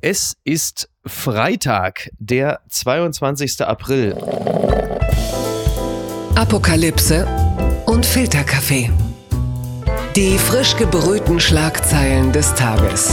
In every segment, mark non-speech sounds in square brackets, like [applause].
Es ist Freitag, der 22. April. Apokalypse und Filterkaffee. Die frisch gebrühten Schlagzeilen des Tages.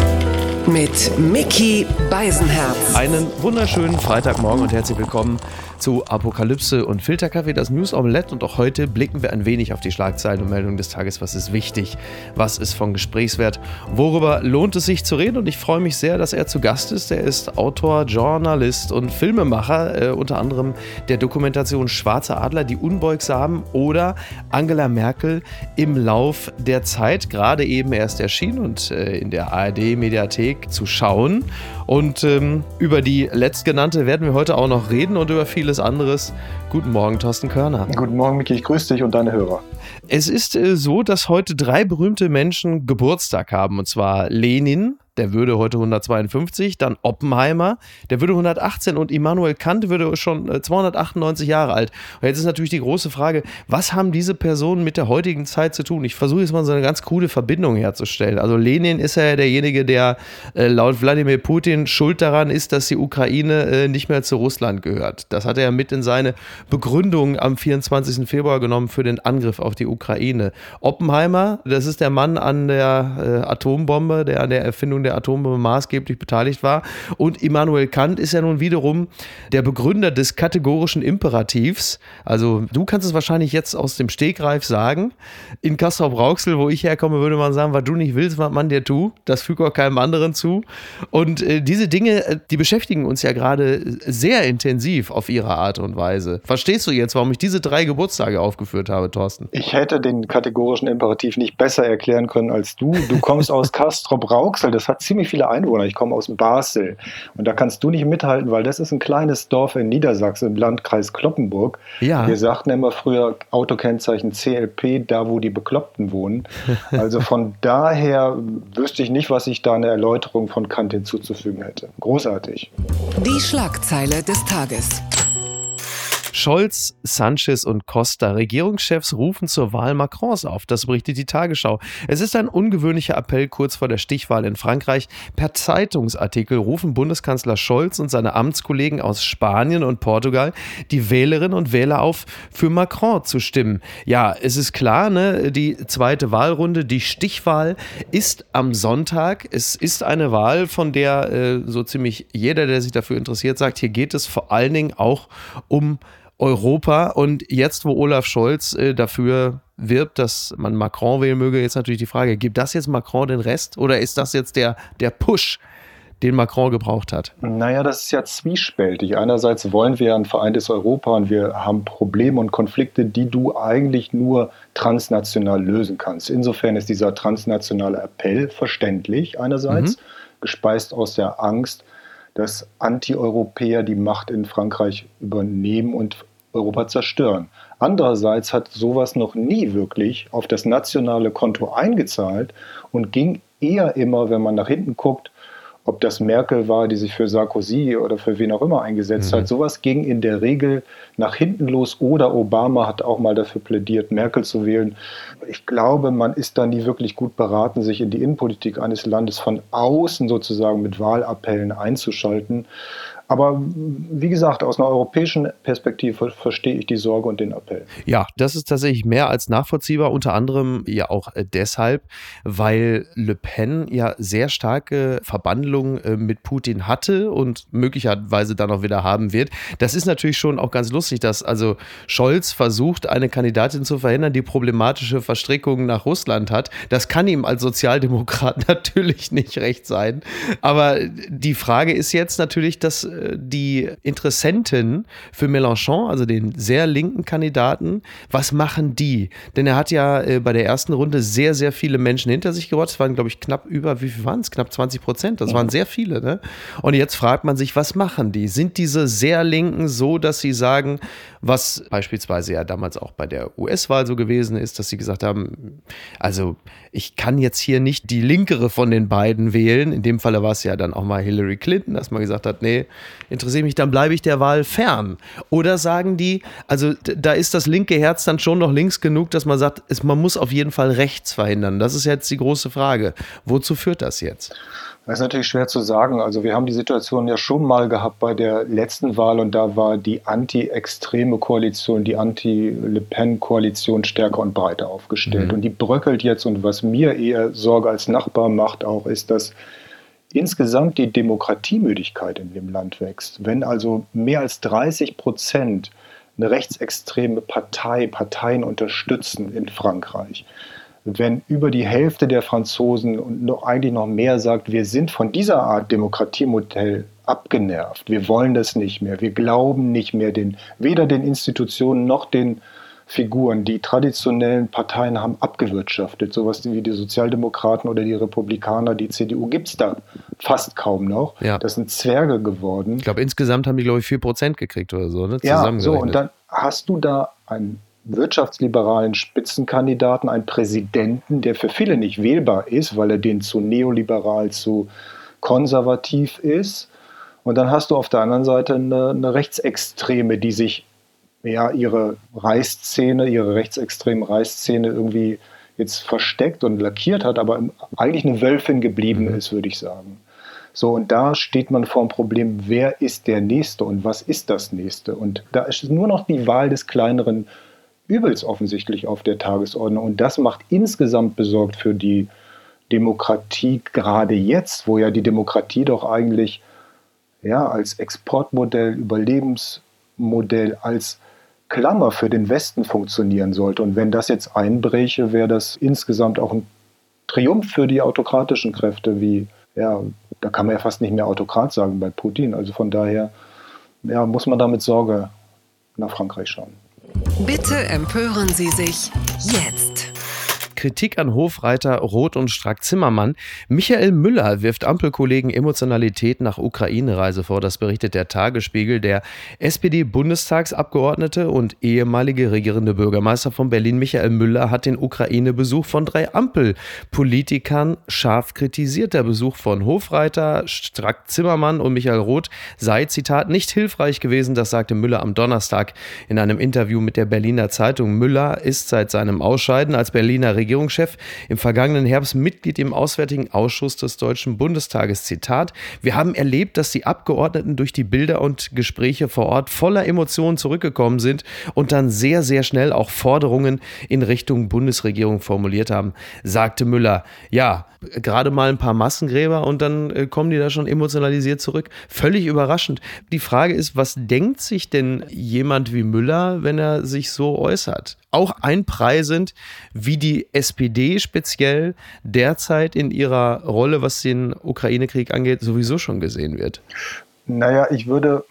Mit Mickey Beisenherz. Einen wunderschönen Freitagmorgen und herzlich willkommen zu Apokalypse und Filterkaffee, das News Omelette. Und auch heute blicken wir ein wenig auf die Schlagzeilen und Meldungen des Tages. Was ist wichtig? Was ist von Gesprächswert? Worüber lohnt es sich zu reden? Und ich freue mich sehr, dass er zu Gast ist. Er ist Autor, Journalist und Filmemacher, äh, unter anderem der Dokumentation Schwarze Adler, die Unbeugsamen oder Angela Merkel im Lauf der Zeit. Gerade eben erst erschienen und äh, in der ARD-Mediathek zu schauen. Und ähm, über die letztgenannte werden wir heute auch noch reden und über vieles anderes. Guten Morgen, Thorsten Körner. Guten Morgen, Miki. Ich grüße dich und deine Hörer. Es ist äh, so, dass heute drei berühmte Menschen Geburtstag haben. Und zwar Lenin, der würde heute 152, dann Oppenheimer, der würde 118 und Immanuel Kant würde schon 298 äh, Jahre alt. Und jetzt ist natürlich die große Frage, was haben diese Personen mit der heutigen Zeit zu tun? Ich versuche jetzt mal so eine ganz coole Verbindung herzustellen. Also Lenin ist ja derjenige, der äh, laut Wladimir Putin schuld daran ist, dass die Ukraine äh, nicht mehr zu Russland gehört. Das hat er ja mit in seine Begründung am 24. Februar genommen für den Angriff auf die Ukraine. Oppenheimer, das ist der Mann an der Atombombe, der an der Erfindung der Atombombe maßgeblich beteiligt war. Und Immanuel Kant ist ja nun wiederum der Begründer des kategorischen Imperativs. Also du kannst es wahrscheinlich jetzt aus dem Stegreif sagen. In Castrop-Rauxel, wo ich herkomme, würde man sagen, was du nicht willst, was man dir tut. Das fügt auch keinem anderen zu. Und äh, diese Dinge, äh, die beschäftigen uns ja gerade sehr intensiv auf ihre Art und Weise. Verstehst du jetzt, warum ich diese drei Geburtstage aufgeführt habe, Thorsten? Ich hätte den kategorischen Imperativ nicht besser erklären können als du. Du kommst aus [laughs] Castrop-Rauxel, das hat hat ziemlich viele Einwohner. Ich komme aus Basel und da kannst du nicht mithalten, weil das ist ein kleines Dorf in Niedersachsen im Landkreis Kloppenburg. Ja. Wir sagten immer früher Autokennzeichen CLP, da wo die Bekloppten wohnen. [laughs] Also von daher wüsste ich nicht, was ich da eine Erläuterung von Kant hinzuzufügen hätte. Großartig. Die Schlagzeile des Tages. Scholz, Sanchez und Costa, Regierungschefs, rufen zur Wahl Macrons auf. Das berichtet die Tagesschau. Es ist ein ungewöhnlicher Appell kurz vor der Stichwahl in Frankreich. Per Zeitungsartikel rufen Bundeskanzler Scholz und seine Amtskollegen aus Spanien und Portugal die Wählerinnen und Wähler auf, für Macron zu stimmen. Ja, es ist klar, ne, die zweite Wahlrunde, die Stichwahl ist am Sonntag. Es ist eine Wahl, von der äh, so ziemlich jeder, der sich dafür interessiert, sagt, hier geht es vor allen Dingen auch um Europa. Und jetzt, wo Olaf Scholz äh, dafür wirbt, dass man Macron wählen möge, jetzt natürlich die Frage, gibt das jetzt Macron den Rest oder ist das jetzt der, der Push, den Macron gebraucht hat? Naja, das ist ja zwiespältig. Einerseits wollen wir ein vereintes Europa und wir haben Probleme und Konflikte, die du eigentlich nur transnational lösen kannst. Insofern ist dieser transnationale Appell verständlich einerseits, mhm. gespeist aus der Angst, dass Anti-Europäer die Macht in Frankreich übernehmen und Europa zerstören. Andererseits hat sowas noch nie wirklich auf das nationale Konto eingezahlt und ging eher immer, wenn man nach hinten guckt, ob das Merkel war, die sich für Sarkozy oder für wen auch immer eingesetzt mhm. hat. Sowas ging in der Regel nach hinten los oder Obama hat auch mal dafür plädiert, Merkel zu wählen. Ich glaube, man ist da nie wirklich gut beraten, sich in die Innenpolitik eines Landes von außen sozusagen mit Wahlappellen einzuschalten. Aber wie gesagt, aus einer europäischen Perspektive verstehe ich die Sorge und den Appell. Ja, das ist tatsächlich mehr als nachvollziehbar, unter anderem ja auch äh, deshalb, weil Le Pen ja sehr starke Verbandlungen äh, mit Putin hatte und möglicherweise dann auch wieder haben wird. Das ist natürlich schon auch ganz lustig, dass also Scholz versucht, eine Kandidatin zu verhindern, die problematische Verstrickungen nach Russland hat. Das kann ihm als Sozialdemokrat [laughs] natürlich nicht recht sein. Aber die Frage ist jetzt natürlich, dass die Interessenten für Mélenchon, also den sehr linken Kandidaten, was machen die? Denn er hat ja äh, bei der ersten Runde sehr, sehr viele Menschen hinter sich gebracht. Es waren, glaube ich, knapp über, wie viel waren es? Knapp 20 Prozent. Das waren sehr viele. Ne? Und jetzt fragt man sich, was machen die? Sind diese sehr Linken so, dass sie sagen, was beispielsweise ja damals auch bei der US-Wahl so gewesen ist, dass sie gesagt haben, also ich kann jetzt hier nicht die linkere von den beiden wählen. In dem Falle war es ja dann auch mal Hillary Clinton, dass man gesagt hat, nee, interessiere mich, dann bleibe ich der Wahl fern. Oder sagen die, also da ist das linke Herz dann schon noch links genug, dass man sagt, es, man muss auf jeden Fall rechts verhindern. Das ist jetzt die große Frage. Wozu führt das jetzt? Das ist natürlich schwer zu sagen. Also wir haben die Situation ja schon mal gehabt bei der letzten Wahl und da war die anti-extreme Koalition, die anti-Le Pen-Koalition stärker und breiter aufgestellt. Mhm. Und die bröckelt jetzt und was mir eher Sorge als Nachbar macht auch, ist, dass insgesamt die Demokratiemüdigkeit in dem Land wächst. Wenn also mehr als 30 Prozent eine rechtsextreme Partei, Parteien unterstützen in Frankreich, wenn über die Hälfte der Franzosen und noch, eigentlich noch mehr sagt, wir sind von dieser Art Demokratiemodell abgenervt, wir wollen das nicht mehr, wir glauben nicht mehr den, weder den Institutionen noch den Figuren. Die traditionellen Parteien haben abgewirtschaftet, sowas wie die Sozialdemokraten oder die Republikaner, die CDU gibt es da fast kaum noch. Ja. Das sind Zwerge geworden. Ich glaube, insgesamt haben die, glaube ich, 4% gekriegt oder so, ne? Ja, so, und dann hast du da einen wirtschaftsliberalen Spitzenkandidaten, einen Präsidenten, der für viele nicht wählbar ist, weil er den zu neoliberal, zu konservativ ist. Und dann hast du auf der anderen Seite eine, eine Rechtsextreme, die sich ja ihre Reißzähne, ihre rechtsextremen Reißzähne irgendwie jetzt versteckt und lackiert hat, aber eigentlich eine Wölfin geblieben mhm. ist, würde ich sagen. So, und da steht man vor dem Problem, wer ist der Nächste und was ist das Nächste? Und da ist nur noch die Wahl des kleineren Übels offensichtlich auf der Tagesordnung. Und das macht insgesamt besorgt für die Demokratie, gerade jetzt, wo ja die Demokratie doch eigentlich ja, als Exportmodell, Überlebensmodell, als Klammer für den Westen funktionieren sollte. Und wenn das jetzt einbräche, wäre das insgesamt auch ein Triumph für die autokratischen Kräfte, wie, ja, da kann man ja fast nicht mehr Autokrat sagen bei Putin. Also von daher ja, muss man da mit Sorge nach Frankreich schauen. Bitte empören Sie sich jetzt. Kritik an Hofreiter Roth und Strack-Zimmermann. Michael Müller wirft Ampelkollegen Emotionalität nach Ukraine-Reise vor. Das berichtet der Tagesspiegel. Der SPD-Bundestagsabgeordnete und ehemalige regierende Bürgermeister von Berlin, Michael Müller, hat den Ukraine-Besuch von drei Ampelpolitikern scharf kritisiert. Der Besuch von Hofreiter, Strack-Zimmermann und Michael Roth sei, Zitat, nicht hilfreich gewesen. Das sagte Müller am Donnerstag in einem Interview mit der Berliner Zeitung. Müller ist seit seinem Ausscheiden als Berliner Regierungsrat Regierungschef, im vergangenen Herbst Mitglied im Auswärtigen Ausschuss des Deutschen Bundestages. Zitat: Wir haben erlebt, dass die Abgeordneten durch die Bilder und Gespräche vor Ort voller Emotionen zurückgekommen sind und dann sehr, sehr schnell auch Forderungen in Richtung Bundesregierung formuliert haben, sagte Müller. Ja, gerade mal ein paar Massengräber und dann äh, kommen die da schon emotionalisiert zurück. Völlig überraschend. Die Frage ist, was denkt sich denn jemand wie Müller, wenn er sich so äußert? Auch einpreisend, wie die SPD speziell derzeit in ihrer Rolle, was den Ukraine-Krieg angeht, sowieso schon gesehen wird. Naja, ich würde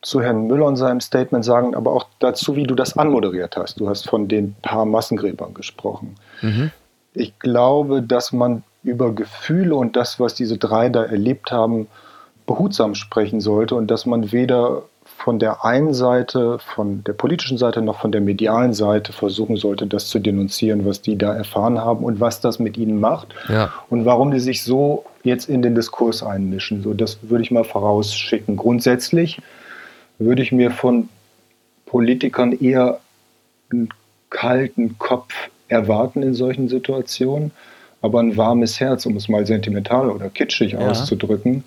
zu Herrn Müller und seinem Statement sagen, aber auch dazu, wie du das anmoderiert hast. Du hast von den paar Massengräbern gesprochen. Mhm. Ich glaube, dass man über Gefühle und das, was diese drei da erlebt haben, behutsam sprechen sollte und dass man weder von der einen Seite, von der politischen Seite noch von der medialen Seite versuchen sollte, das zu denunzieren, was die da erfahren haben und was das mit ihnen macht ja. und warum die sich so jetzt in den Diskurs einmischen. So, das würde ich mal vorausschicken. Grundsätzlich würde ich mir von Politikern eher einen kalten Kopf erwarten in solchen Situationen, aber ein warmes Herz, um es mal sentimental oder kitschig ja. auszudrücken.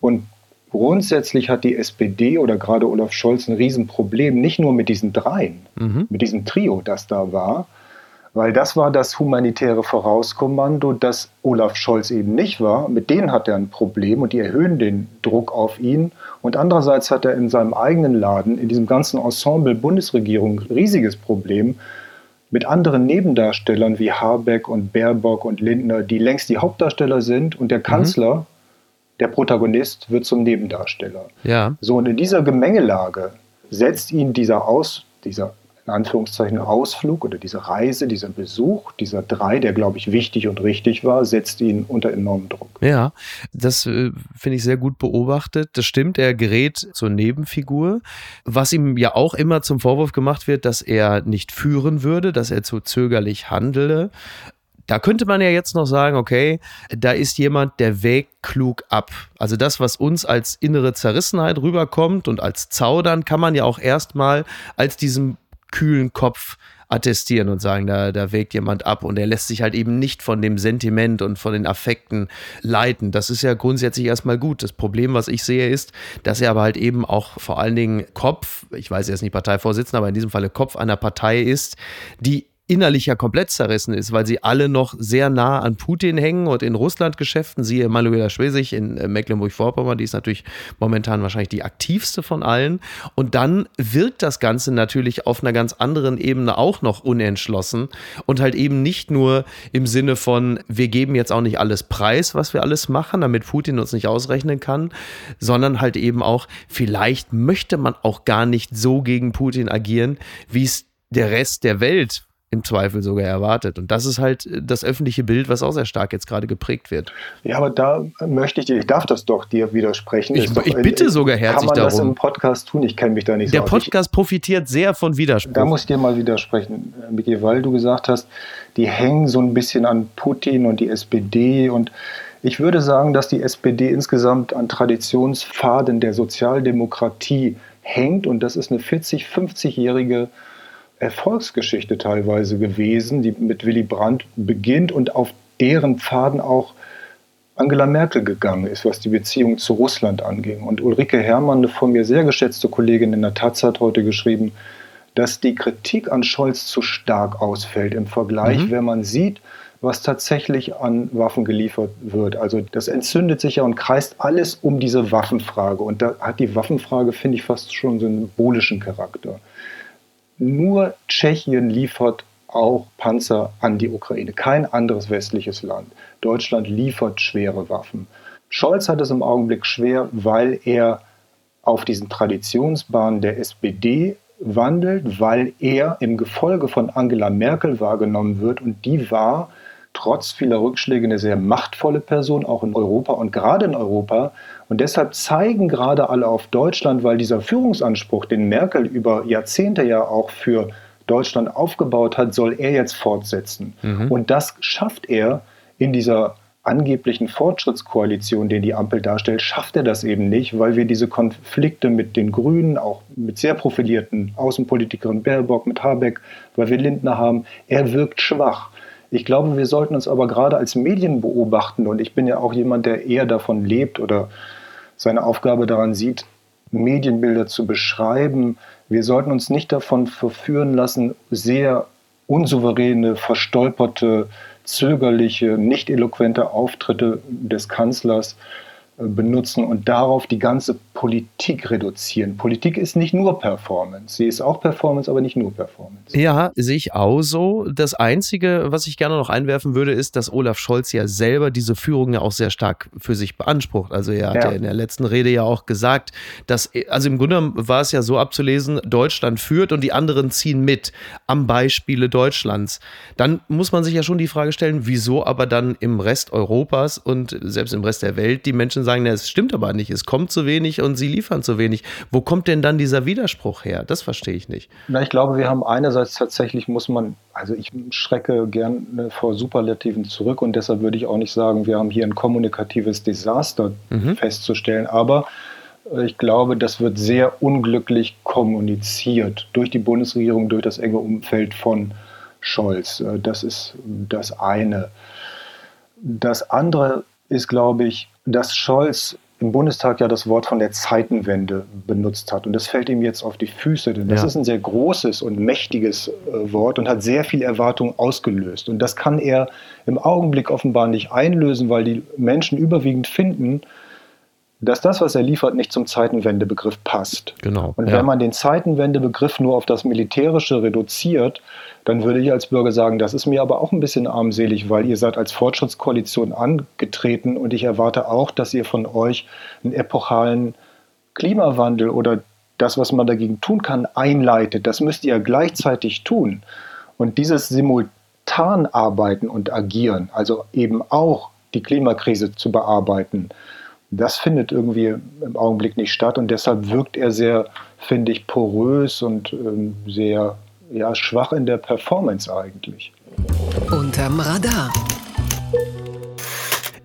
Und grundsätzlich hat die SPD oder gerade Olaf Scholz ein Riesenproblem, nicht nur mit diesen dreien, mhm. mit diesem Trio, das da war, weil das war das humanitäre Vorauskommando, das Olaf Scholz eben nicht war. Mit denen hat er ein Problem und die erhöhen den Druck auf ihn. Und andererseits hat er in seinem eigenen Laden, in diesem ganzen Ensemble Bundesregierung, ein riesiges Problem, mit anderen Nebendarstellern wie Habeck und Baerbock und Lindner, die längst die Hauptdarsteller sind und der mhm. Kanzler, mhm. Der Protagonist, wird zum Nebendarsteller. Ja. So, und in dieser Gemengelage setzt ihn dieser Aus, dieser in Anführungszeichen Ausflug oder diese Reise, dieser Besuch, dieser drei, der, glaube ich, wichtig und richtig war, setzt ihn unter enormen Druck. Ja, das äh, finde ich sehr gut beobachtet. Das stimmt, er gerät zur Nebenfigur, was ihm ja auch immer zum Vorwurf gemacht wird, dass er nicht führen würde, dass er zu zögerlich handele Da könnte man ja jetzt noch sagen, okay, da ist jemand, der wägt klug ab. Also das, was uns als innere Zerrissenheit rüberkommt und als Zaudern, kann man ja auch erstmal als diesen kühlen Kopf attestieren und sagen, da, da wägt jemand ab und er lässt sich halt eben nicht von dem Sentiment und von den Affekten leiten. Das ist ja grundsätzlich erstmal gut. Das Problem, was ich sehe, ist, dass er aber halt eben auch vor allen Dingen Kopf, ich weiß, er ist nicht Parteivorsitzender, aber in diesem Falle Kopf einer Partei ist, die innerlich ja komplett zerrissen ist, weil sie alle noch sehr nah an Putin hängen und in Russland-Geschäften, siehe Manuela Schwesig in äh, Mecklenburg-Vorpommern, die ist natürlich momentan wahrscheinlich die aktivste von allen. Und dann wirkt das Ganze natürlich auf einer ganz anderen Ebene auch noch unentschlossen und halt eben nicht nur im Sinne von, wir geben jetzt auch nicht alles preis, was wir alles machen, damit Putin uns nicht ausrechnen kann, sondern halt eben auch, vielleicht möchte man auch gar nicht so gegen Putin agieren, wie es der Rest der Welt im Zweifel sogar erwartet. Und das ist halt äh, das öffentliche Bild, was auch sehr stark jetzt gerade geprägt wird. Ja, aber da möchte ich dir, ich darf das doch dir widersprechen. Ich, doch, ich bitte sogar herzlich darum. Kann man darum. das im Podcast tun? Ich kenne mich da nicht Der so Der Podcast ich, profitiert sehr von Widerspruch. Da muss ich dir mal widersprechen, Miki, weil du gesagt hast, die hängen so ein bisschen an Putin und die SPD und ich würde sagen, dass die SPD insgesamt an Traditionspfaden der Sozialdemokratie hängt und das ist eine 40, 50-jährige Erfolgsgeschichte teilweise gewesen, die mit Willy Brandt beginnt und auf deren Pfaden auch Angela Merkel gegangen ist, was die Beziehung zu Russland anging. Und Ulrike Herrmann, eine von mir sehr geschätzte Kollegin in der Taz, hat heute geschrieben, dass die Kritik an Scholz zu stark ausfällt im Vergleich, mhm. wenn man sieht, was tatsächlich an Waffen geliefert wird. Also das entzündet sich ja und kreist alles um diese Waffenfrage. Und da hat die Waffenfrage, finde ich, fast schon symbolischen Charakter. Nur Tschechien liefert auch Panzer an die Ukraine, kein anderes westliches Land. Deutschland liefert schwere Waffen. Scholz hat es im Augenblick schwer, weil er auf diesen Traditionsbahnen der SPD wandelt, weil er im Gefolge von Angela Merkel wahrgenommen wird und die war trotz vieler Rückschläge eine sehr machtvolle Person, auch in Europa und gerade in Europa. Und deshalb zeigen gerade alle auf Deutschland, weil dieser Führungsanspruch, den Merkel über Jahrzehnte ja auch für Deutschland aufgebaut hat, soll er jetzt fortsetzen. Mhm. Und das schafft er in dieser angeblichen Fortschrittskoalition, den die Ampel darstellt, schafft er das eben nicht, weil wir diese Konflikte mit den Grünen, auch mit sehr profilierten Außenpolitikerinnen Baerbock, mit Habeck, weil wir Lindner haben, er wirkt schwach. Ich glaube, wir sollten uns aber gerade als Medien beobachten und ich bin ja auch jemand, der eher davon lebt oder seine Aufgabe daran sieht, Medienbilder zu beschreiben. Wir sollten uns nicht davon verführen lassen, sehr unsouveräne, verstolperte, zögerliche, nicht eloquente Auftritte des Kanzlers benutzen und darauf die ganze Politik reduzieren. Politik ist nicht nur Performance. Sie ist auch Performance, aber nicht nur Performance. Ja, sehe ich auch so. Das Einzige, was ich gerne noch einwerfen würde, ist, dass Olaf Scholz ja selber diese Führung ja auch sehr stark für sich beansprucht. Also er hat ja, ja in der letzten Rede ja auch gesagt, dass, also im Grunde war es ja so abzulesen, Deutschland führt und die anderen ziehen mit am Beispiele Deutschlands. Dann muss man sich ja schon die Frage stellen, wieso aber dann im Rest Europas und selbst im Rest der Welt die Menschen sagen, na, es stimmt aber nicht, es kommt zu wenig und sie liefern zu wenig. Wo kommt denn dann dieser Widerspruch her? Das verstehe ich nicht. Na, ich glaube, wir haben einerseits tatsächlich, muss man, also ich schrecke gerne vor Superlativen zurück und deshalb würde ich auch nicht sagen, wir haben hier ein kommunikatives Desaster mhm. festzustellen, aber äh, ich glaube, das wird sehr unglücklich kommuniziert durch die Bundesregierung, durch das enge Umfeld von Scholz. Äh, das ist das eine. Das andere ist, glaube ich, dass Scholz im Bundestag ja das Wort von der Zeitenwende benutzt hat. Und das fällt ihm jetzt auf die Füße, denn das ja. ist ein sehr großes und mächtiges äh, Wort und hat sehr viel Erwartung ausgelöst. Und das kann er im Augenblick offenbar nicht einlösen, weil die Menschen überwiegend finden, dass das, was er liefert, nicht zum Zeitenwendebegriff passt. Genau. Und ja. wenn man den Zeitenwendebegriff nur auf das Militärische reduziert, dann würde ich als Bürger sagen, das ist mir aber auch ein bisschen armselig, weil ihr seid als Fortschrittskoalition angetreten und ich erwarte auch, dass ihr von euch einen epochalen Klimawandel oder das, was man dagegen tun kann, einleitet. Das müsst ihr gleichzeitig tun. Und dieses Simultanarbeiten und Agieren, also eben auch die Klimakrise zu bearbeiten, das findet irgendwie im Augenblick nicht statt und deshalb wirkt er sehr, finde ich, porös und ähm, sehr ja, schwach in der Performance eigentlich. Unterm Radar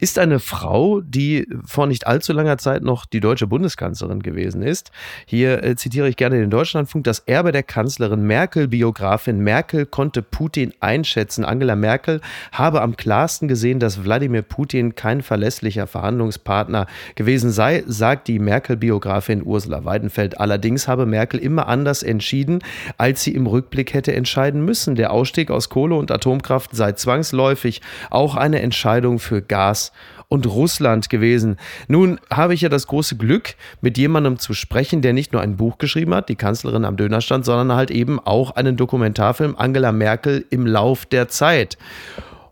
ist eine Frau, die vor nicht allzu langer Zeit noch die deutsche Bundeskanzlerin gewesen ist. Hier äh, zitiere ich gerne den Deutschlandfunk. Das Erbe der Kanzlerin Merkel, Biografin Merkel, konnte Putin einschätzen. Angela Merkel habe am klarsten gesehen, dass Wladimir Putin kein verlässlicher Verhandlungspartner gewesen sei, sagt die Merkel-Biografin Ursula Weidenfeld. Allerdings habe Merkel immer anders entschieden, als sie im Rückblick hätte entscheiden müssen. Der Ausstieg aus Kohle und Atomkraft sei zwangsläufig auch eine Entscheidung für Gas und Russland gewesen. Nun habe ich ja das große Glück, mit jemandem zu sprechen, der nicht nur ein Buch geschrieben hat, die Kanzlerin am Dönerstand, sondern halt eben auch einen Dokumentarfilm Angela Merkel im Lauf der Zeit.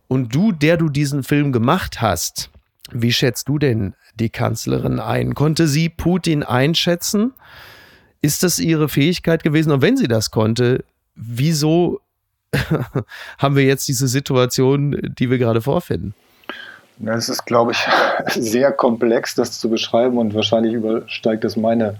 Und du, der du diesen Film gemacht hast, wie schätzt du denn die Kanzlerin ein? Konnte sie Putin einschätzen? Ist das ihre Fähigkeit gewesen? Und wenn sie das konnte, wieso [laughs] haben wir jetzt diese Situation, die wir gerade vorfinden? Es ist, glaube ich, [laughs] sehr komplex, das zu beschreiben und wahrscheinlich übersteigt es meine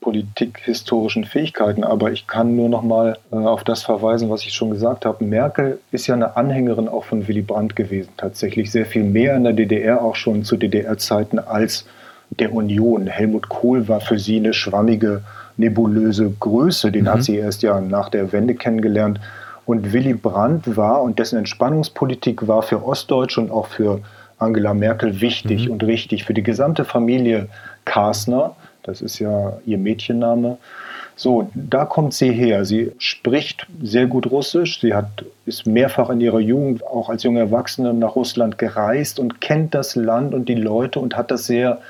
politikhistorischen Fähigkeiten. Aber ich kann nur noch mal äh, auf das verweisen, was ich schon gesagt habe. Merkel ist ja eine Anhängerin auch von Willy Brandt gewesen, tatsächlich sehr viel mehr in der DDR, auch schon zu DDR-Zeiten als der Union. Helmut Kohl war für sie eine schwammige, nebulöse Größe. Den mhm. hat sie erst ja nach der Wende kennengelernt. Und Willy Brandt war und dessen Entspannungspolitik war für Ostdeutsch und auch für Angela Merkel wichtig mhm. und richtig. Für die gesamte Familie Kasner, das ist ja ihr Mädchenname. So, da kommt sie her. Sie spricht sehr gut Russisch. Sie hat, ist mehrfach in ihrer Jugend, auch als junge Erwachsene, nach Russland gereist und kennt das Land und die Leute und hat das sehr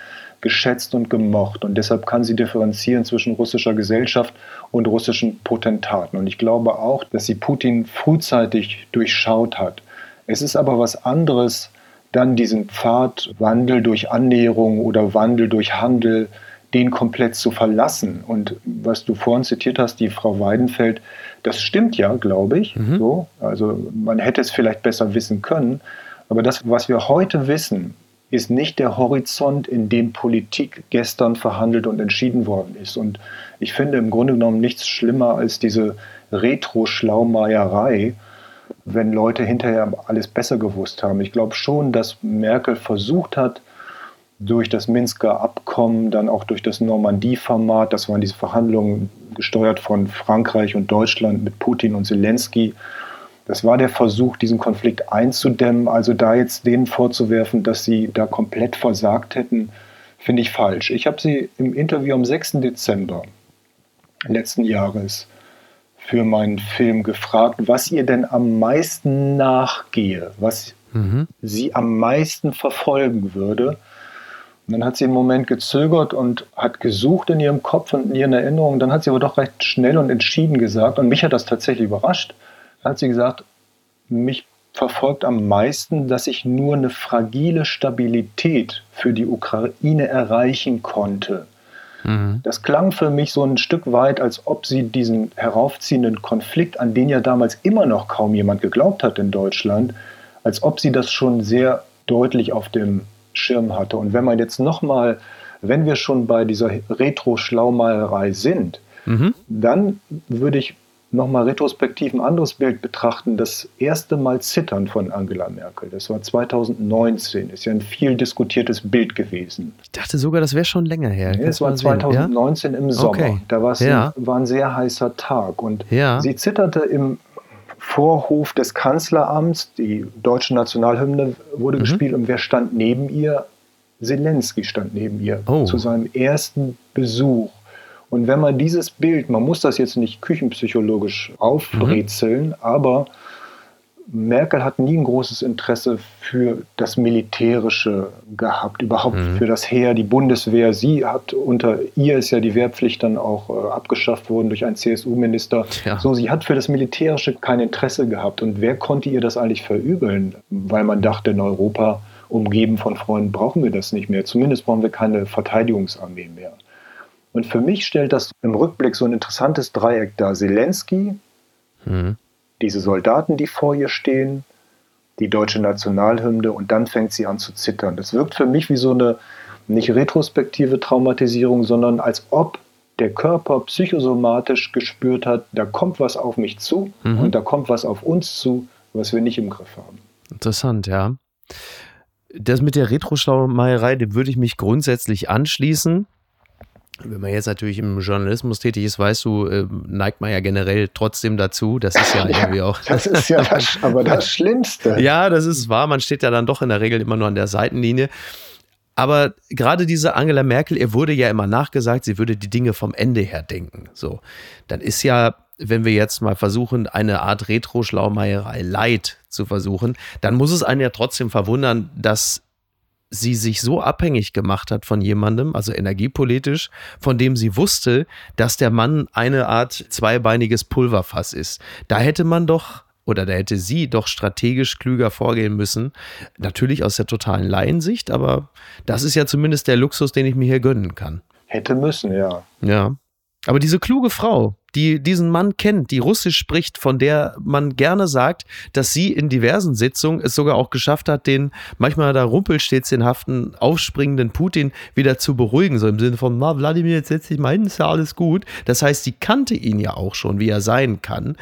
geschätzt und gemocht. Und deshalb kann sie differenzieren zwischen russischer Gesellschaft und russischen Potentaten. Und ich glaube auch, dass sie Putin frühzeitig durchschaut hat. Es ist aber was anderes, dann diesen Pfad Wandel durch Annäherung oder Wandel durch Handel, den komplett zu verlassen. Und was du vorhin zitiert hast, die Frau Weidenfeld, das stimmt ja, glaube ich. Mhm. So. Also man hätte es vielleicht besser wissen können. Aber das, was wir heute wissen, ist nicht der Horizont, in dem Politik gestern verhandelt und entschieden worden ist. Und ich finde im Grunde genommen nichts schlimmer als diese Retro-Schlaumeierei, wenn Leute hinterher alles besser gewusst haben. Ich glaube schon, dass Merkel versucht hat, durch das Minsker Abkommen, dann auch durch das Normandie-Format, das waren diese Verhandlungen gesteuert von Frankreich und Deutschland mit Putin und Zelensky, das war der Versuch, diesen Konflikt einzudämmen. Also da jetzt denen vorzuwerfen, dass sie da komplett versagt hätten, finde ich falsch. Ich habe sie im Interview am 6. Dezember letzten Jahres für meinen Film gefragt, was ihr denn am meisten nachgehe, was mhm. sie am meisten verfolgen würde. Und dann hat sie einen Moment gezögert und hat gesucht in ihrem Kopf und in ihren Erinnerungen. Dann hat sie aber doch recht schnell und entschieden gesagt, und mich hat das tatsächlich überrascht, hat sie gesagt, mich verfolgt am meisten, dass ich nur eine fragile Stabilität für die Ukraine erreichen konnte. Mhm. Das klang für mich so ein Stück weit, als ob sie diesen heraufziehenden Konflikt, an den ja damals immer noch kaum jemand geglaubt hat in Deutschland, als ob sie das schon sehr deutlich auf dem Schirm hatte. Und wenn man jetzt nochmal, wenn wir schon bei dieser Retro-Schlaumeierei sind, mhm. dann würde ich nochmal retrospektiv ein anderes Bild betrachten, das erste Mal Zittern von Angela Merkel. Das war 2019, ist ja ein viel diskutiertes Bild gewesen. Ich dachte sogar, das wäre schon länger her. Nee, es war 2019 ja? im Sommer. Okay. Da ja. ein, war ein sehr heißer Tag und ja. sie zitterte im Vorhof des Kanzleramts. Die deutsche Nationalhymne wurde mhm. gespielt und wer stand neben ihr? Zelensky stand neben ihr oh. zu seinem ersten Besuch und wenn man dieses Bild, man muss das jetzt nicht küchenpsychologisch aufbrezeln, mhm. aber Merkel hat nie ein großes Interesse für das Militärische gehabt, überhaupt mhm. für das Heer, die Bundeswehr. Sie hat unter ihr ist ja die Wehrpflicht dann auch äh, abgeschafft worden durch einen CSU-Minister. Ja. So, sie hat für das Militärische kein Interesse gehabt. Und wer konnte ihr das eigentlich verübeln? Weil man dachte, in Europa, umgeben von Freunden, brauchen wir das nicht mehr. Zumindest brauchen wir keine Verteidigungsarmee mehr. Und für mich stellt das im Rückblick so ein interessantes Dreieck dar. Zelensky, mhm. diese Soldaten, die vor ihr stehen, die deutsche Nationalhymne und dann fängt sie an zu zittern. Das wirkt für mich wie so eine nicht retrospektive Traumatisierung, sondern als ob der Körper psychosomatisch gespürt hat, da kommt was auf mich zu mhm. und da kommt was auf uns zu, was wir nicht im Griff haben. Interessant, ja. Das mit der Retro-Schlaumeierei, dem würde ich mich grundsätzlich anschließen. Wenn man jetzt natürlich im Journalismus tätig ist, weißt du, äh, neigt man ja generell trotzdem dazu. Das ist ja, ja [laughs] irgendwie auch. Das ist ja das, aber das Schlimmste. ja, das ist wahr. Man steht ja dann doch in der Regel immer nur an der Seitenlinie. Aber gerade diese Angela Merkel, ihr wurde ja immer nachgesagt, sie würde die Dinge vom Ende her denken. So, dann ist ja, wenn wir jetzt mal versuchen, eine Art Retro-Schlaumeierei Light zu versuchen, dann muss es einen ja trotzdem verwundern, dass sie sich so abhängig gemacht hat von jemandem, also energiepolitisch, von dem sie wusste, dass der Mann eine Art zweibeiniges Pulverfass ist. Da hätte man doch oder da hätte sie doch strategisch klüger vorgehen müssen. Natürlich aus der totalen Laiensicht, aber das ist ja zumindest der Luxus, den ich mir hier gönnen kann. Hätte müssen, ja. Ja. Aber diese kluge Frau, die diesen Mann kennt, die Russisch spricht, von der man gerne sagt, dass sie in diversen Sitzungen es sogar auch geschafft hat, den manchmal da rumpelstilzchenhaften, aufspringenden Putin wieder zu beruhigen, so im Sinne von, na, Wladimir, jetzt setz dich mal hin, ist ja alles gut. Das heißt, sie kannte ihn ja auch schon, wie er sein kann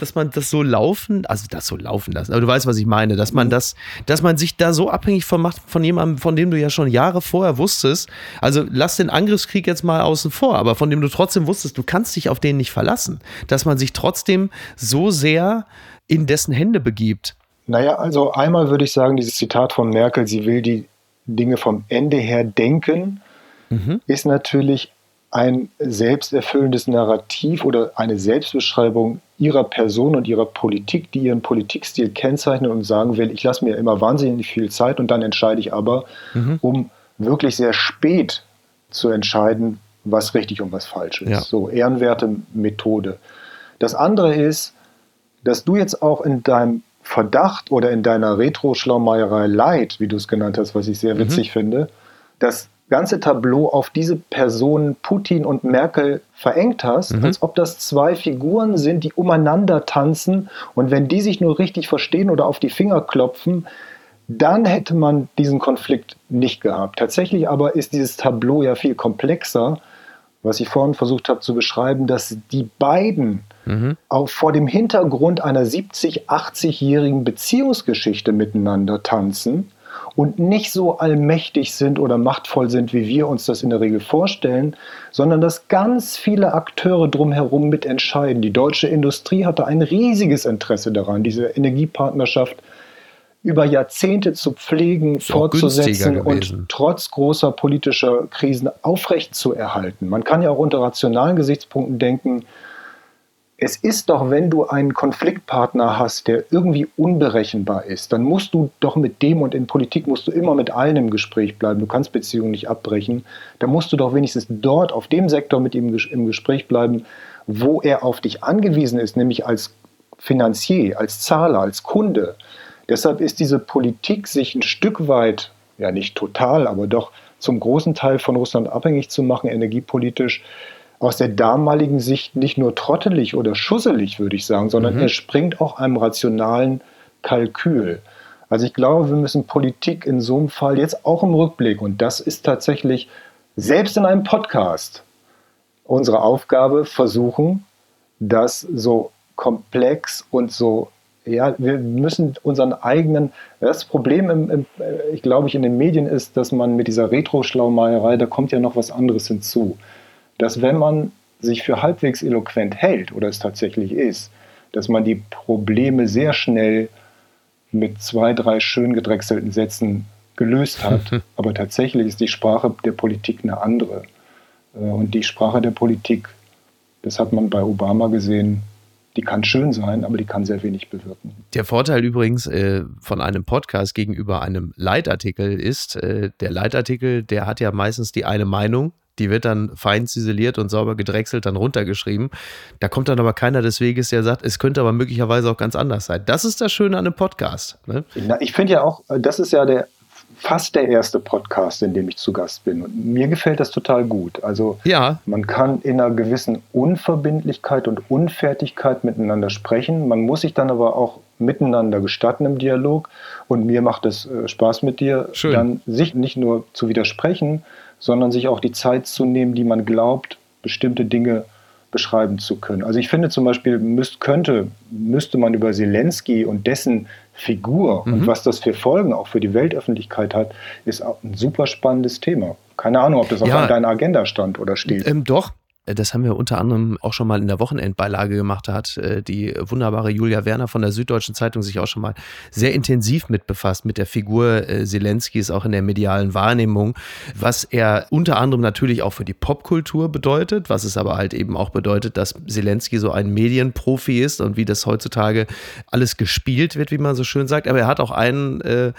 dass man das so laufen, also das so laufen lassen, aber du weißt, was ich meine, dass man das, dass man sich da so abhängig von macht von jemandem, von dem du ja schon Jahre vorher wusstest, also lass den Angriffskrieg jetzt mal außen vor, aber von dem du trotzdem wusstest, du kannst dich auf den nicht verlassen, dass man sich trotzdem so sehr in dessen Hände begibt. Naja, also einmal würde ich sagen, dieses Zitat von Merkel, sie will die Dinge vom Ende her denken, mhm. ist natürlich ein selbsterfüllendes Narrativ oder eine Selbstbeschreibung ihrer Person und ihrer Politik, die ihren Politikstil kennzeichnen und sagen will, ich lasse mir immer wahnsinnig viel Zeit und dann entscheide ich aber, mhm. um wirklich sehr spät zu entscheiden, was richtig und was falsch ist. Ja. So, ehrenwerte Methode. Das andere ist, dass du jetzt auch in deinem Verdacht oder in deiner Retro-Schlaumeierei Light, wie du es genannt hast, was ich sehr mhm. witzig mhm. finde, dass ganze Tableau auf diese Personen Putin und Merkel verengt hast, mhm. als ob das zwei Figuren sind, die umeinander tanzen und wenn die sich nur richtig verstehen oder auf die Finger klopfen, dann hätte man diesen Konflikt nicht gehabt. Tatsächlich aber ist dieses Tableau ja viel komplexer, was ich vorhin versucht habe zu beschreiben, dass die beiden mhm. auch vor dem Hintergrund einer 70, 80-jährigen Beziehungsgeschichte miteinander tanzen und nicht so allmächtig sind oder machtvoll sind, wie wir uns das in der Regel vorstellen, sondern dass ganz viele Akteure drumherum mitentscheiden. Die deutsche Industrie hatte ein riesiges Interesse daran, diese Energiepartnerschaft über Jahrzehnte zu pflegen, fortzusetzen und trotz großer politischer Krisen aufrechtzuerhalten. Man kann ja auch unter rationalen Gesichtspunkten denken, es ist doch, wenn du einen Konfliktpartner hast, der irgendwie unberechenbar ist, dann musst du doch mit dem und in Politik musst du immer mit allen im Gespräch bleiben. Du kannst Beziehungen nicht abbrechen. Da musst du doch wenigstens dort auf dem Sektor mit ihm im Gespräch bleiben, wo er auf dich angewiesen ist, nämlich als Finanzier, als Zahler, als Kunde. Deshalb ist diese Politik, sich ein Stück weit, ja nicht total, aber doch zum großen Teil von Russland abhängig zu machen, energiepolitisch, aus der damaligen Sicht nicht nur trottelig oder schusselig, würde ich sagen, sondern mhm. er springt auch einem rationalen Kalkül. Also ich glaube, wir müssen Politik in so einem Fall jetzt auch im Rückblick, und das ist tatsächlich selbst in einem Podcast unsere Aufgabe, versuchen, das so komplex und so, ja, wir müssen unseren eigenen, das Problem, im, im, ich glaube, ich in den Medien ist, dass man mit dieser Retro-Schlaumeierei, da kommt ja noch was anderes hinzu dass wenn man sich für halbwegs eloquent hält oder es tatsächlich ist, dass man die Probleme sehr schnell mit zwei, drei schön gedrechselten Sätzen gelöst hat. [laughs] Aber tatsächlich ist die Sprache der Politik eine andere. Äh, und die Sprache der Politik, das hat man bei Obama gesehen, die kann schön sein, aber die kann sehr wenig bewirken. Der Vorteil übrigens äh, von einem Podcast gegenüber einem Leitartikel ist, äh, der Leitartikel, der hat ja meistens die eine Meinung die wird dann fein ziseliert und sauber gedrechselt dann runtergeschrieben. Da kommt dann aber keiner des Weges, der sagt, es könnte aber möglicherweise auch ganz anders sein. Das ist das Schöne an einem Podcast. Ne? Na, ich finde ja auch, das ist ja der fast der erste Podcast, in dem ich zu Gast bin. Und mir gefällt das total gut. Also ja. man kann in einer gewissen Unverbindlichkeit und Unfertigkeit miteinander sprechen. Man muss sich dann aber auch miteinander gestatten im Dialog. Und mir macht es äh, Spaß mit dir, Schön. dann sich nicht nur zu widersprechen, sondern sich auch die Zeit zu nehmen, die man glaubt, bestimmte Dinge beschreiben zu können. Also ich finde zum Beispiel, müsst, könnte, müsste man über Zelensky und dessen Figur mhm. und was das für Folgen auch für die Weltöffentlichkeit hat, ist auch ein super spannendes Thema. Keine Ahnung, ob das auf deiner Agenda stand oder steht. Ähm, doch, das haben wir unter anderem auch schon mal in der Wochenendbeilage gemacht. Da hat äh, die wunderbare Julia Werner von der Süddeutschen Zeitung sich auch schon mal sehr intensiv mit befasst, mit der Figur äh, Zelenskis auch in der medialen Wahrnehmung, was er unter anderem natürlich auch für die Popkultur bedeutet, was es aber halt eben auch bedeutet, dass Zelensky so ein Medienprofi ist und wie das heutzutage alles gespielt wird, wie man so schön sagt. Aber er hat auch einen äh,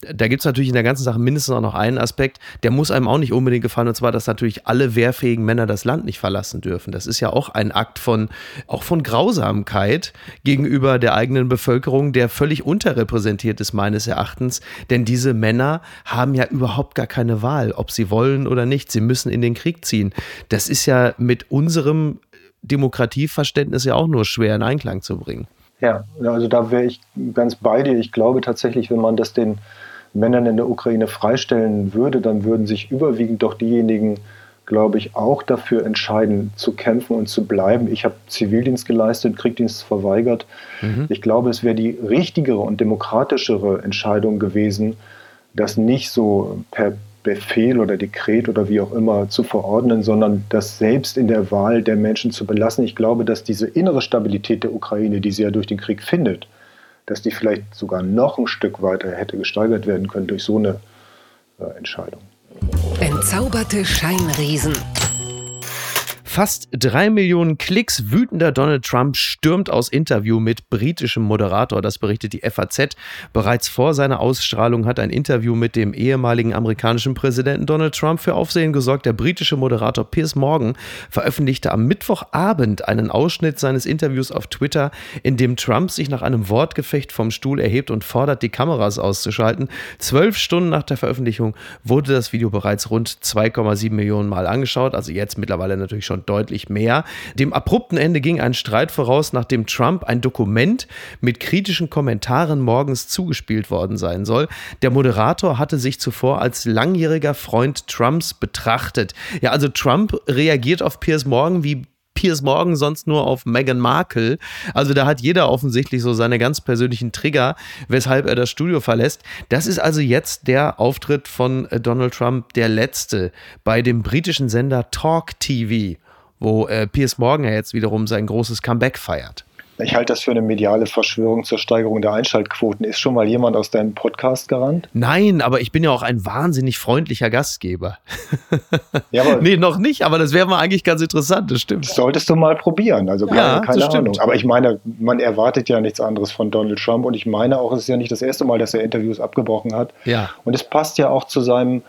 da gibt es natürlich in der ganzen Sache mindestens auch noch einen Aspekt, der muss einem auch nicht unbedingt gefallen, und zwar, dass natürlich alle wehrfähigen Männer das Land nicht verlassen dürfen. Das ist ja auch ein Akt von, auch von Grausamkeit gegenüber der eigenen Bevölkerung, der völlig unterrepräsentiert ist, meines Erachtens. Denn diese Männer haben ja überhaupt gar keine Wahl, ob sie wollen oder nicht. Sie müssen in den Krieg ziehen. Das ist ja mit unserem Demokratieverständnis ja auch nur schwer in Einklang zu bringen. Ja, also da wäre ich ganz bei dir. Ich glaube tatsächlich, wenn man das den Männern in der Ukraine freistellen würde, dann würden sich überwiegend doch diejenigen, glaube ich, auch dafür entscheiden, zu kämpfen und zu bleiben. Ich habe Zivildienst geleistet, Kriegdienst verweigert. Mhm. Ich glaube, es wäre die richtigere und demokratischere Entscheidung gewesen, das nicht so per Befehl oder Dekret oder wie auch immer zu verordnen, sondern das selbst in der Wahl der Menschen zu belassen. Ich glaube, dass diese innere Stabilität der Ukraine, die sie ja durch den Krieg findet, dass die vielleicht sogar noch ein Stück weiter hätte gesteigert werden können durch so eine äh, Entscheidung. Entzauberte Scheinriesen. Fast drei Millionen Klicks. Wütender Donald Trump stürmt aus Interview mit britischem Moderator. Das berichtet die FAZ. Bereits vor seiner Ausstrahlung hat ein Interview mit dem ehemaligen amerikanischen Präsidenten Donald Trump für Aufsehen gesorgt. Der britische Moderator Piers Morgan veröffentlichte am Mittwochabend einen Ausschnitt seines Interviews auf Twitter, in dem Trump sich nach einem Wortgefecht vom Stuhl erhebt und fordert, die Kameras auszuschalten. Zwölf Stunden nach der Veröffentlichung wurde das Video bereits rund 2,7 Millionen Mal angeschaut. Also jetzt mittlerweile natürlich schon deutlich mehr. Dem abrupten Ende ging ein Streit voraus, nachdem Trump ein Dokument mit kritischen Kommentaren morgens zugespielt worden sein soll. Der Moderator hatte sich zuvor als langjähriger Freund Trumps betrachtet. Ja, also Trump reagiert auf Piers Morgan wie Piers Morgan sonst nur auf Meghan Markle. Also da hat jeder offensichtlich so seine ganz persönlichen Trigger, weshalb er das Studio verlässt. Das ist also jetzt der Auftritt von Donald Trump, der letzte bei dem britischen Sender Talk TV wo äh, Piers Morgan ja jetzt wiederum sein großes Comeback feiert. Ich halte das für eine mediale Verschwörung zur Steigerung der Einschaltquoten. Ist schon mal jemand aus deinem Podcast gerannt? Nein, aber ich bin ja auch ein wahnsinnig freundlicher Gastgeber. [laughs] Ja, aber nee, noch nicht, aber das wäre mal eigentlich ganz interessant, das stimmt. solltest du mal probieren, also keine, ja, keine Ahnung. Aber ich meine, man erwartet ja nichts anderes von Donald Trump und ich meine auch, es ist ja nicht das erste Mal, dass er Interviews abgebrochen hat. Ja. Und es passt ja auch zu seinem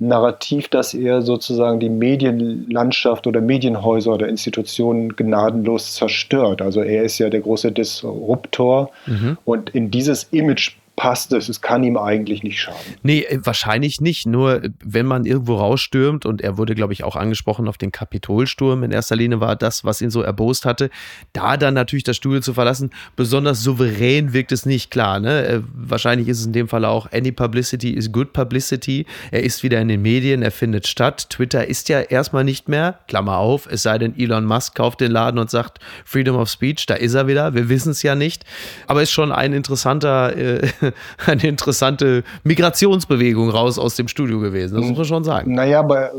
Narrativ, dass er sozusagen die Medienlandschaft oder Medienhäuser oder Institutionen gnadenlos zerstört. Also er ist ja der große Disruptor mhm. und in dieses Image passt es. Es kann ihm eigentlich nicht schaden. Nee, äh, wahrscheinlich nicht. Nur wenn man irgendwo rausstürmt, und er wurde, glaube ich, auch angesprochen auf den Kapitolsturm, in erster Linie war das, was ihn so erbost hatte, da dann natürlich das Studio zu verlassen, besonders souverän wirkt es nicht klar. Ne? Äh, wahrscheinlich ist es in dem Fall auch, any publicity is good publicity. Er ist wieder in den Medien, er findet statt. Twitter ist ja erstmal nicht mehr, Klammer auf, es sei denn, Elon Musk kauft den Laden und sagt Freedom of Speech, da ist er wieder. Wir wissen es ja nicht. Aber ist schon ein interessanter äh, [laughs] eine interessante Migrationsbewegung raus aus dem Studio gewesen. Das muss man schon sagen. Naja, aber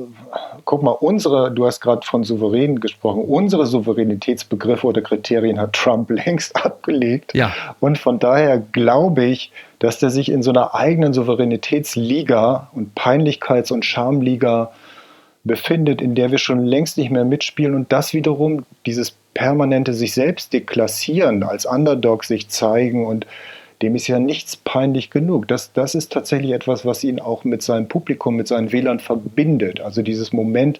guck mal, unsere, du hast gerade von souverän gesprochen, unsere Souveränitätsbegriffe oder Kriterien hat Trump [laughs] längst abgelegt. Ja. Und von daher glaube ich, dass der sich in so einer eigenen Souveränitätsliga und Peinlichkeits- und Schamliga befindet, in der wir schon längst nicht mehr mitspielen und das wiederum, dieses permanente sich selbst deklassieren, als Underdog sich zeigen und dem ist ja nichts peinlich genug. Das, das ist tatsächlich etwas, was ihn auch mit seinem Publikum, mit seinen Wählern verbindet. Also dieses Moment,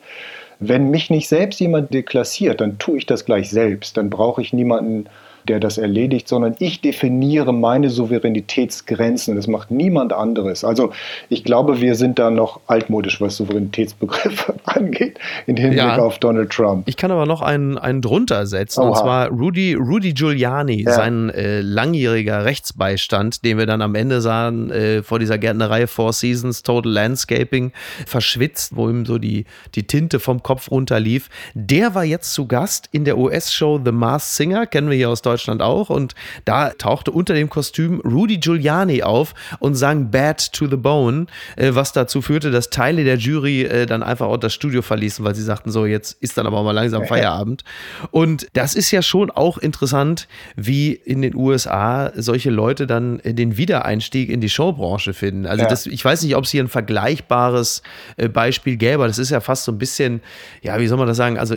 wenn mich nicht selbst jemand deklassiert, dann tue ich das gleich selbst. Dann brauche ich niemanden der das erledigt, sondern ich definiere meine Souveränitätsgrenzen. Das macht niemand anderes. Also ich glaube, wir sind da noch altmodisch, was Souveränitätsbegriffe [laughs] angeht, in Hinblick ja. auf Donald Trump. Ich kann aber noch einen, einen drunter setzen, Oha. und zwar Rudy, Rudy Giuliani, ja. sein äh, langjähriger Rechtsbeistand, den wir dann am Ende sahen äh, vor dieser Gärtnerei Four Seasons Total Landscaping, verschwitzt, wo ihm so die, die Tinte vom Kopf runterlief. Der war jetzt zu Gast in der US-Show The Masked Singer, kennen wir hier aus Deutschland auch. Und da tauchte unter dem Kostüm Rudy Giuliani auf und sang Bad to the Bone, äh, was dazu führte, dass Teile der Jury äh, dann einfach auch das Studio verließen, weil sie sagten, so, jetzt ist dann aber mal langsam [laughs] Feierabend. Und das ist ja schon auch interessant, wie in den USA solche Leute dann den Wiedereinstieg in die Showbranche finden. Also ja. das, ich weiß nicht, ob es hier ein vergleichbares äh, Beispiel gäbe. Das ist ja fast so ein bisschen, ja, wie soll man das sagen? Also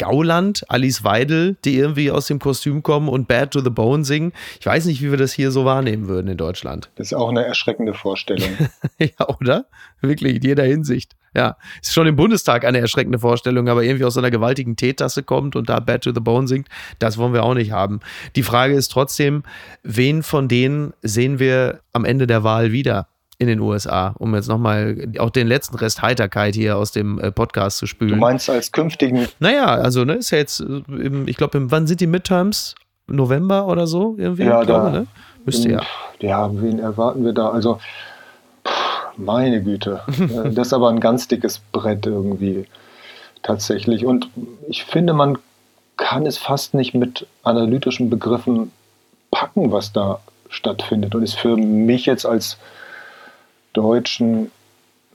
Gauland, Alice Weidel, die irgendwie aus dem Kostüm kommen und Bad to the Bone singen. Ich weiß nicht, wie wir das hier so wahrnehmen würden in Deutschland. Das ist auch eine erschreckende Vorstellung. [laughs] ja, oder? Wirklich, in jeder Hinsicht. Ja, ist schon im Bundestag eine erschreckende Vorstellung, aber irgendwie aus einer gewaltigen Teetasse kommt und da Bad to the Bone singt, das wollen wir auch nicht haben. Die Frage ist trotzdem, wen von denen sehen wir am Ende der Wahl wieder? In den USA, um jetzt nochmal auch den letzten Rest Heiterkeit hier aus dem äh, Podcast zu spülen. Du meinst als künftigen? Naja, also ne, ist ja jetzt, äh, im, ich glaube, wann sind die Midterms? November oder so irgendwie? Ja, glaube, da, ne? Müsste ja. Ja, wen erwarten wir da? Also, meine Güte. [laughs] Äh, das ist aber ein ganz dickes Brett irgendwie tatsächlich. Und ich finde, man kann es fast nicht mit analytischen Begriffen packen, was da stattfindet. Und ist für mich jetzt als deutschen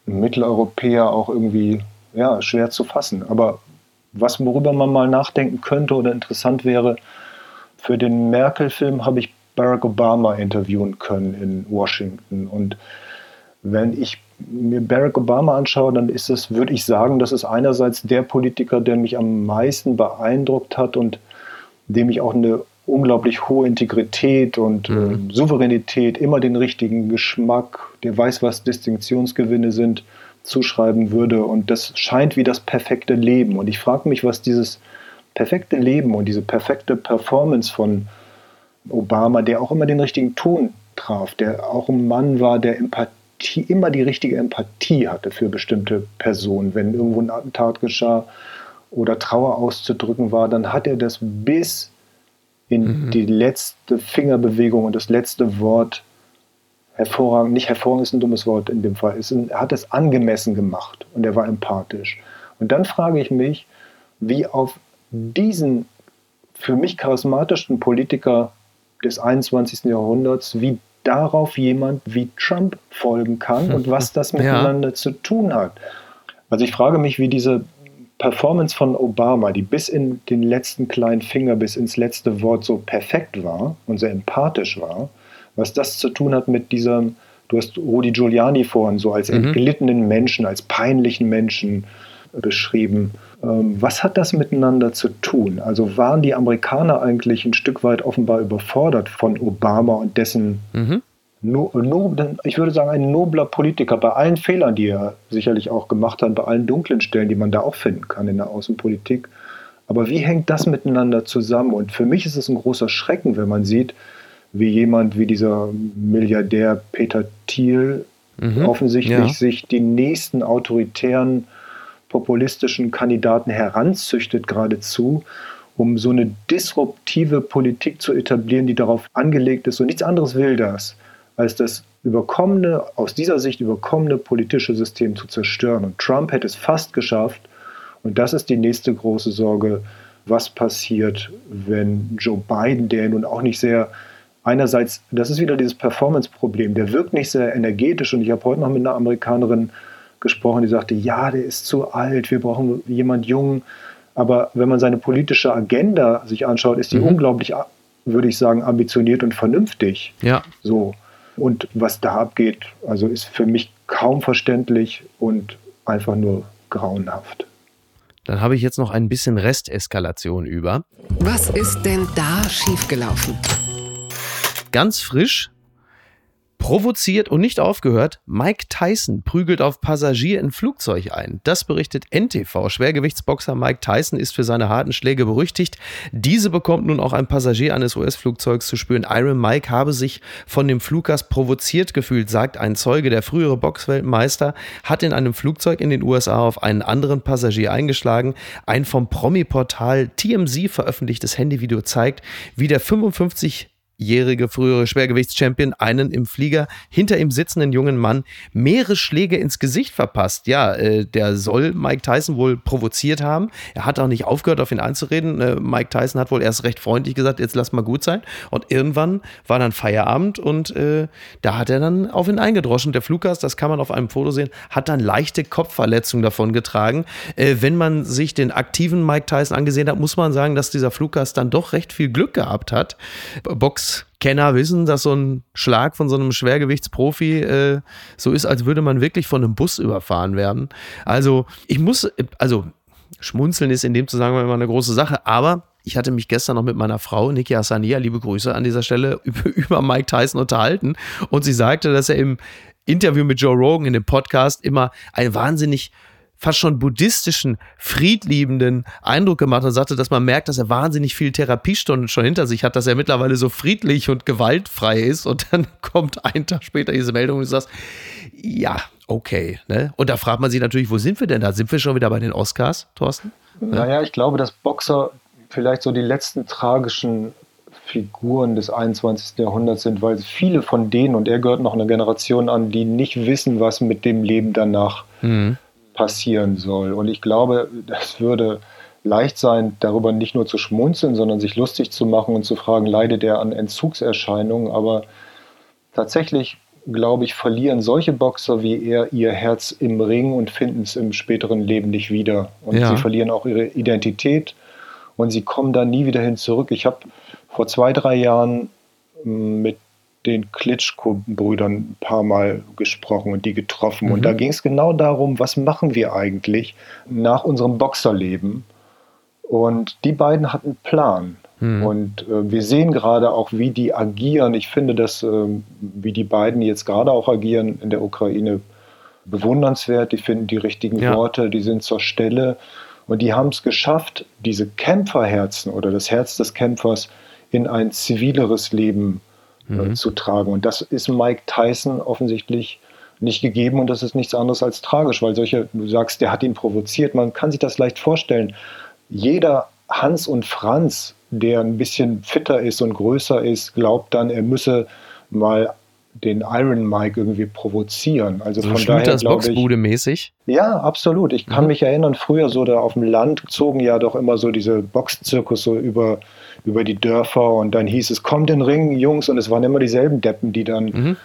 Mitteleuropäer auch irgendwie ja, schwer zu fassen. Aber was, worüber man mal nachdenken könnte oder interessant wäre, für den Merkel-Film habe ich Barack Obama interviewen können in Washington. Und wenn ich mir Barack Obama anschaue, dann ist es, würde ich sagen, das ist einerseits der Politiker, der mich am meisten beeindruckt hat und dem ich auch eine unglaublich hohe Integrität und mhm. äh, Souveränität, immer den richtigen Geschmack, der weiß, was Distinktionsgewinne sind, zuschreiben würde. Und das scheint wie das perfekte Leben. Und ich frage mich, was dieses perfekte Leben und diese perfekte Performance von Obama, der auch immer den richtigen Ton traf, der auch ein Mann war, der Empathie, immer die richtige Empathie hatte für bestimmte Personen. Wenn irgendwo ein Attentat geschah oder Trauer auszudrücken war, dann hat er das bis in mhm. die letzte Fingerbewegung und das letzte Wort hervorragend, nicht hervorragend ist ein dummes Wort in dem Fall, ein, er hat es angemessen gemacht und er war empathisch. Und dann frage ich mich, wie auf diesen für mich charismatischsten Politiker des 21. Jahrhunderts, wie darauf jemand wie Trump folgen kann und was das [laughs] miteinander ja. zu tun hat. Also ich frage mich, wie diese Performance von Obama, die bis in den letzten kleinen Finger, bis ins letzte Wort so perfekt war und sehr empathisch war, was das zu tun hat mit diesem, du hast Rudi Giuliani vorhin so als mhm. entglittenen Menschen, als peinlichen Menschen beschrieben. Ähm, was hat das miteinander zu tun? Also waren die Amerikaner eigentlich ein Stück weit offenbar überfordert von Obama und dessen mhm no, no, ich würde sagen, ein nobler Politiker bei allen Fehlern, die er sicherlich auch gemacht hat, bei allen dunklen Stellen, die man da auch finden kann in der Außenpolitik. Aber wie hängt das miteinander zusammen? Und für mich ist es ein großer Schrecken, wenn man sieht, wie jemand wie dieser Milliardär Peter Thiel mhm, offensichtlich ja. sich die nächsten autoritären, populistischen Kandidaten heranzüchtet geradezu, um so eine disruptive Politik zu etablieren, die darauf angelegt ist. Und nichts anderes will das, als das überkommene, aus dieser Sicht überkommene politische System zu zerstören. Und Trump hätte es fast geschafft. Und das ist die nächste große Sorge, was passiert, wenn Joe Biden, der nun auch nicht sehr, einerseits, das ist wieder dieses Performance-Problem, der wirkt nicht sehr energetisch. Und ich habe heute noch mit einer Amerikanerin gesprochen, die sagte, ja, der ist zu alt, wir brauchen jemand jung. Aber wenn man seine politische Agenda sich anschaut, ist die mhm. unglaublich, würde ich sagen, ambitioniert und vernünftig. Ja. So. Und was da abgeht, also ist für mich kaum verständlich und einfach nur grauenhaft. Dann habe ich jetzt noch ein bisschen Resteskalation über. Was ist denn da schiefgelaufen? Ganz frisch Provoziert und nicht aufgehört, Mike Tyson prügelt auf Passagier in Flugzeug ein. Das berichtet NTV. Schwergewichtsboxer Mike Tyson ist für seine harten Schläge berüchtigt. Diese bekommt nun auch ein Passagier eines US-Flugzeugs zu spüren. Iron Mike habe sich von dem Fluggast provoziert gefühlt, sagt ein Zeuge. Der frühere Boxweltmeister hat in einem Flugzeug in den USA auf einen anderen Passagier eingeschlagen. Ein vom Promi-Portal TMZ veröffentlichtes Handyvideo zeigt, wie der 55 jährige frühere Schwergewichtschampion einen im Flieger hinter ihm sitzenden jungen Mann mehrere Schläge ins Gesicht verpasst. Ja, äh, der soll Mike Tyson wohl provoziert haben. Er hat auch nicht aufgehört, auf ihn einzureden. Äh, Mike Tyson hat wohl erst recht freundlich gesagt, jetzt lass mal gut sein. Und irgendwann war dann Feierabend und äh, da hat er dann auf ihn eingedroschen. Der Fluggast, das kann man auf einem Foto sehen, hat dann leichte Kopfverletzungen davon getragen. Äh, wenn man sich den aktiven Mike Tyson angesehen hat, muss man sagen, dass dieser Fluggast dann doch recht viel Glück gehabt hat. Box Kenner wissen, dass so ein Schlag von so einem Schwergewichtsprofi äh, so ist, als würde man wirklich von einem Bus überfahren werden. Also ich muss, also schmunzeln ist in dem Zusammenhang immer eine große Sache, aber ich hatte mich gestern noch mit meiner Frau, Niki Hassania, liebe Grüße an dieser Stelle, [laughs] über Mike Tyson unterhalten und sie sagte, dass er im Interview mit Joe Rogan in dem Podcast immer ein wahnsinnig fast schon buddhistischen, friedliebenden Eindruck gemacht und sagte, dass man merkt, dass er wahnsinnig viel Therapiestunden schon hinter sich hat, dass er mittlerweile so friedlich und gewaltfrei ist. Und dann [laughs] kommt ein Tag später diese Meldung und du sagst, ja, okay. Ne? Und da fragt man sich natürlich, wo sind wir denn da? Sind wir schon wieder bei den Oscars, Thorsten? Naja, ich glaube, dass Boxer vielleicht so die letzten tragischen Figuren des 21. Jahrhunderts sind, weil viele von denen, und er gehört noch einer Generation an, die nicht wissen, was mit dem Leben danach mhm passieren soll. Und ich glaube, das würde leicht sein, darüber nicht nur zu schmunzeln, sondern sich lustig zu machen und zu fragen, leidet er an Entzugserscheinungen? Aber tatsächlich, glaube ich, verlieren solche Boxer wie er ihr Herz im Ring und finden es im späteren Leben nicht wieder. Und ja. sie verlieren auch ihre Identität und sie kommen da nie wieder hin zurück. Ich habe vor zwei, drei Jahren mit den Klitschko-Brüdern ein paar Mal gesprochen und die getroffen. Mhm. Und da ging es genau darum, was machen wir eigentlich nach unserem Boxerleben. Und die beiden hatten einen Plan. Mhm. Und äh, wir sehen gerade auch, wie die agieren. Ich finde, dass äh, wie die beiden jetzt gerade auch agieren in der Ukraine bewundernswert. Die finden die richtigen ja. Worte, die sind zur Stelle. Und die haben es geschafft, diese Kämpferherzen oder das Herz des Kämpfers in ein zivileres Leben äh, mhm. zu tragen. Und das ist Mike Tyson offensichtlich nicht gegeben und das ist nichts anderes als tragisch, weil solche, du sagst, der hat ihn provoziert, man kann sich das leicht vorstellen. Jeder Hans und Franz, der ein bisschen fitter ist und größer ist, glaubt dann, er müsse mal den Iron Mike irgendwie provozieren. Also so von daher glaube ich. mäßig? Ja, absolut. Ich kann mhm. mich erinnern, früher so da auf dem Land zogen ja doch immer so diese Boxzirkus so über, über die Dörfer und dann hieß es, kommt in den Ring, Jungs, und es waren immer dieselben Deppen, die dann mhm.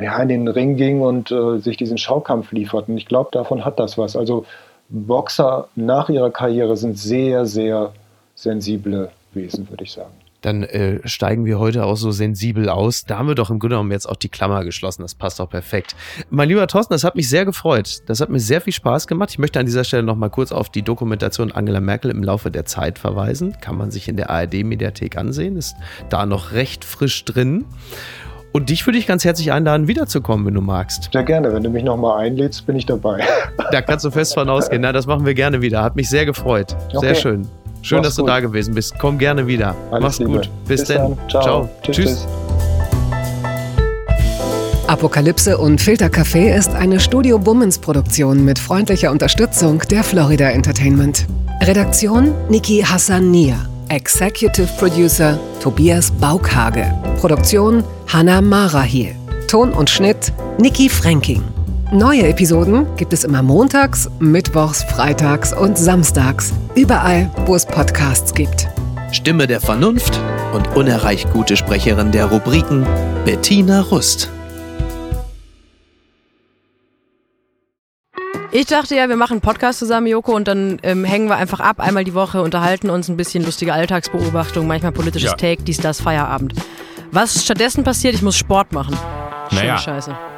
ja, in den Ring gingen und äh, sich diesen Schaukampf lieferten. Ich glaube, davon hat das was. Also Boxer nach ihrer Karriere sind sehr, sehr sensible Wesen, würde ich sagen dann äh, steigen wir heute auch so sensibel aus. Da haben wir doch im Grunde genommen jetzt auch die Klammer geschlossen. Das passt auch perfekt. Mein lieber Thorsten, das hat mich sehr gefreut. Das hat mir sehr viel Spaß gemacht. Ich möchte an dieser Stelle noch mal kurz auf die Dokumentation Angela Merkel im Laufe der Zeit verweisen. Kann man sich in der ARD-Mediathek ansehen. Ist da noch recht frisch drin. Und dich würde ich ganz herzlich einladen, wiederzukommen, wenn du magst. Sehr gerne. Wenn du mich nochmal einlädst, bin ich dabei. Da kannst du fest von ausgehen. Na, das machen wir gerne wieder. Hat mich sehr gefreut. Okay. Sehr schön. Schön, Mach's dass du gut. da gewesen bist. Komm gerne wieder. Alles Mach's Liebe. gut. Bis, Bis dann. Ciao. Ciao. Tschüss. Tschüss. Apokalypse und Filtercafé ist eine Studio Bummens Produktion mit freundlicher Unterstützung der Florida Entertainment. Redaktion Niki Hassania. Executive Producer Tobias Baukhage. Produktion Hannah Marahiel. Ton und Schnitt Niki Fränking. Neue Episoden gibt es immer montags, mittwochs, freitags und samstags. Überall, wo es Podcasts gibt. Stimme der Vernunft und unerreicht gute Sprecherin der Rubriken Bettina Rust. Ich dachte ja, wir machen einen Podcast zusammen, Joko, und dann ähm, hängen wir einfach ab, einmal die Woche, unterhalten uns ein bisschen lustige Alltagsbeobachtung, manchmal politisches ja. Take, dies, das, Feierabend. Was stattdessen passiert, ich muss Sport machen. Schöne naja, Scheiße.